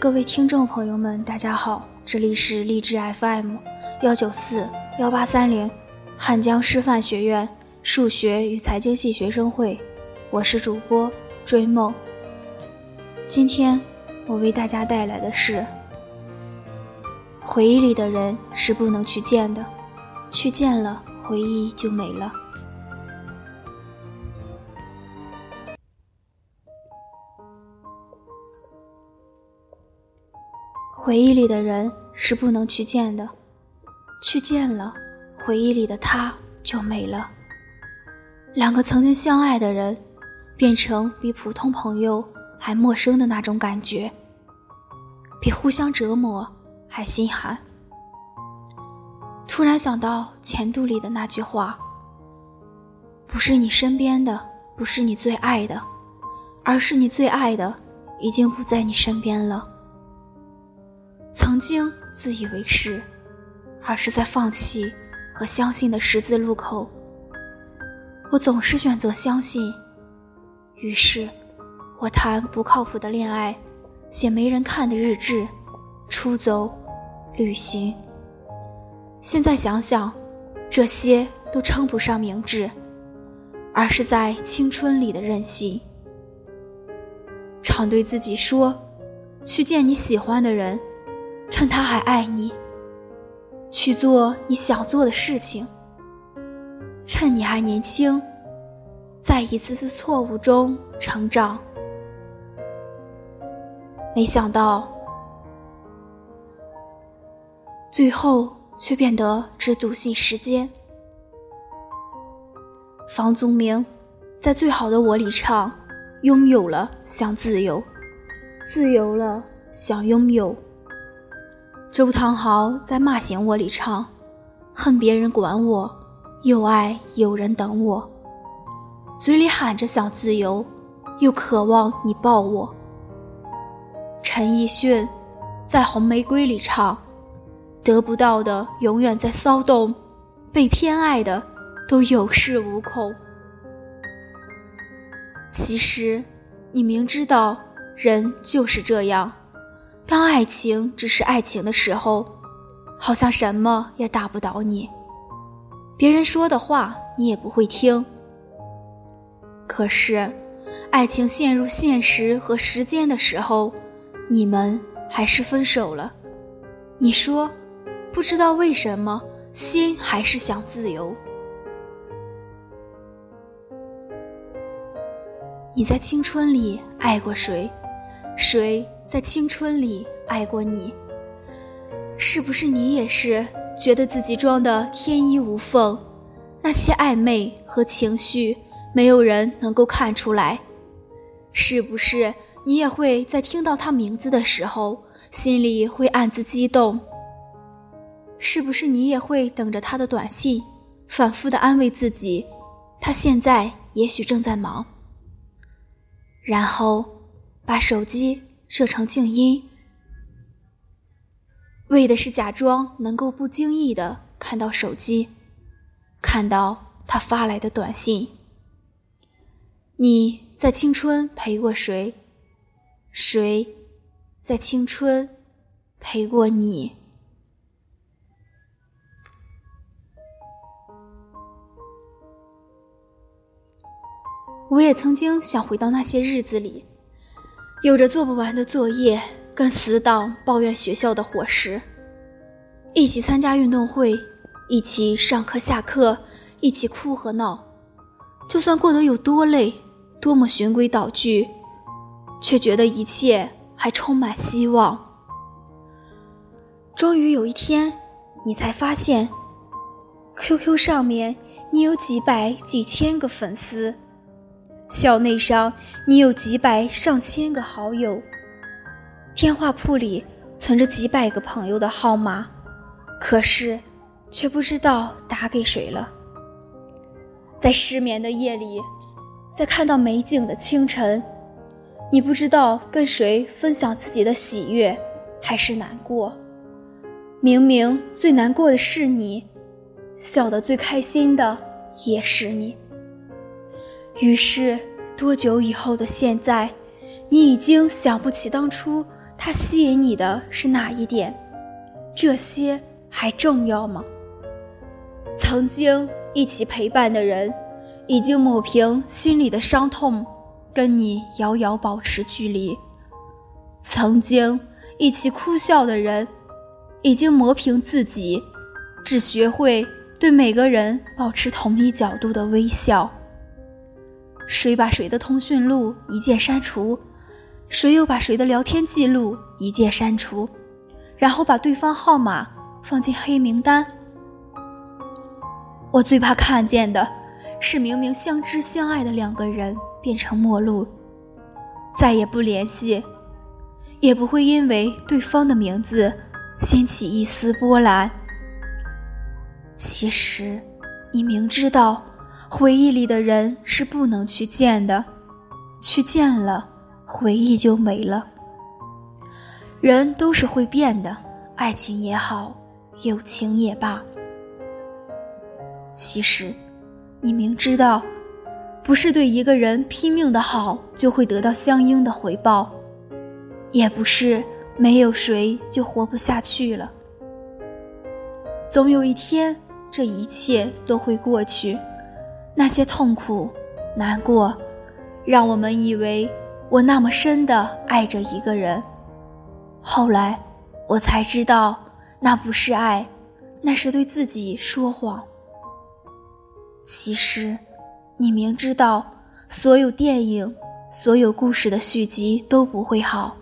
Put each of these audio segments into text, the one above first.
各位听众朋友们，大家好，这里是励志 FM 幺九四幺八三零汉江师范学院数学与财经系学生会，我是主播追梦。今天我为大家带来的是：回忆里的人是不能去见的，去见了回忆就没了。回忆里的人是不能去见的，去见了，回忆里的他就没了。两个曾经相爱的人，变成比普通朋友还陌生的那种感觉，比互相折磨还心寒。突然想到前度里的那句话：“不是你身边的，不是你最爱的，而是你最爱的已经不在你身边了。”曾经自以为是，而是在放弃和相信的十字路口，我总是选择相信。于是，我谈不靠谱的恋爱，写没人看的日志，出走，旅行。现在想想，这些都称不上明智，而是在青春里的任性。常对自己说，去见你喜欢的人。趁他还爱你，去做你想做的事情。趁你还年轻，在一次次错误中成长。没想到，最后却变得只笃信时间。房祖名在《最好的我》里唱：“拥有了想自由，自由了想拥有。”周汤豪在《骂醒我》里唱：“恨别人管我，又爱有人等我。嘴里喊着想自由，又渴望你抱我。”陈奕迅在《红玫瑰》里唱：“得不到的永远在骚动，被偏爱的都有恃无恐。”其实，你明知道人就是这样。当爱情只是爱情的时候，好像什么也打不倒你，别人说的话你也不会听。可是，爱情陷入现实和时间的时候，你们还是分手了。你说，不知道为什么，心还是想自由。你在青春里爱过谁？谁？在青春里爱过你，是不是你也是觉得自己装的天衣无缝？那些暧昧和情绪，没有人能够看出来。是不是你也会在听到他名字的时候，心里会暗自激动？是不是你也会等着他的短信，反复的安慰自己，他现在也许正在忙，然后把手机。设成静音，为的是假装能够不经意的看到手机，看到他发来的短信。你在青春陪过谁？谁在青春陪过你？我也曾经想回到那些日子里。有着做不完的作业，跟死党抱怨学校的伙食，一起参加运动会，一起上课下课，一起哭和闹。就算过得有多累，多么循规蹈矩，却觉得一切还充满希望。终于有一天，你才发现，QQ 上面你有几百几千个粉丝。校内上，你有几百上千个好友；电话簿里存着几百个朋友的号码，可是却不知道打给谁了。在失眠的夜里，在看到美景的清晨，你不知道跟谁分享自己的喜悦还是难过。明明最难过的是你，笑得最开心的也是你。于是，多久以后的现在，你已经想不起当初他吸引你的是哪一点？这些还重要吗？曾经一起陪伴的人，已经抹平心里的伤痛，跟你遥遥保持距离；曾经一起哭笑的人，已经磨平自己，只学会对每个人保持同一角度的微笑。谁把谁的通讯录一键删除？谁又把谁的聊天记录一键删除？然后把对方号码放进黑名单？我最怕看见的是，明明相知相爱的两个人变成陌路，再也不联系，也不会因为对方的名字掀起一丝波澜。其实，你明知道。回忆里的人是不能去见的，去见了，回忆就没了。人都是会变的，爱情也好，友情也罢。其实，你明知道，不是对一个人拼命的好就会得到相应的回报，也不是没有谁就活不下去了。总有一天，这一切都会过去。那些痛苦、难过，让我们以为我那么深的爱着一个人。后来，我才知道，那不是爱，那是对自己说谎。其实，你明知道，所有电影、所有故事的续集都不会好。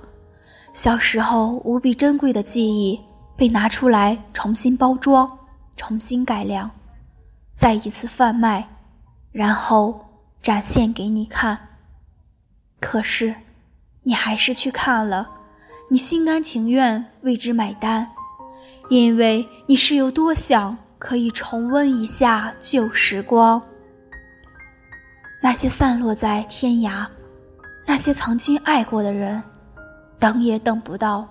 小时候无比珍贵的记忆被拿出来重新包装、重新改良，再一次贩卖。然后展现给你看，可是你还是去看了，你心甘情愿为之买单，因为你是有多想可以重温一下旧时光。那些散落在天涯，那些曾经爱过的人，等也等不到，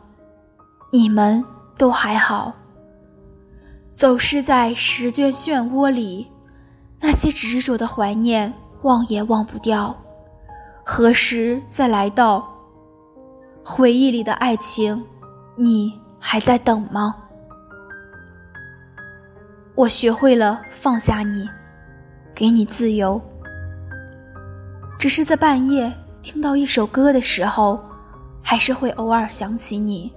你们都还好，走失在时间漩涡里。那些执着的怀念，忘也忘不掉。何时再来到？回忆里的爱情，你还在等吗？我学会了放下你，给你自由。只是在半夜听到一首歌的时候，还是会偶尔想起你。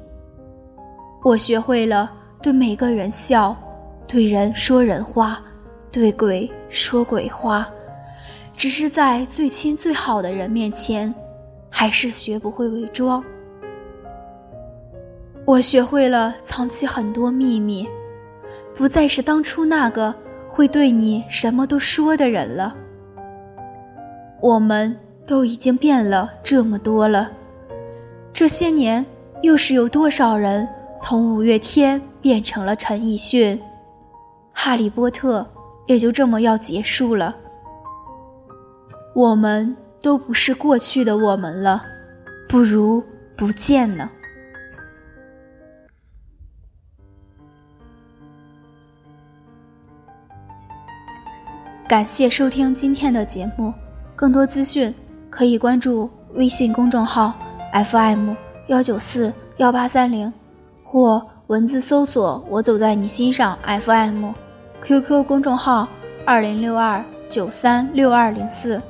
我学会了对每个人笑，对人说人话。对鬼说鬼话，只是在最亲最好的人面前，还是学不会伪装。我学会了藏起很多秘密，不再是当初那个会对你什么都说的人了。我们都已经变了这么多了，这些年又是有多少人从五月天变成了陈奕迅、哈利波特？也就这么要结束了，我们都不是过去的我们了，不如不见呢。感谢收听今天的节目，更多资讯可以关注微信公众号 FM 幺九四幺八三零，或文字搜索“我走在你心上 FM”。QQ 公众号：二零六二九三六二零四。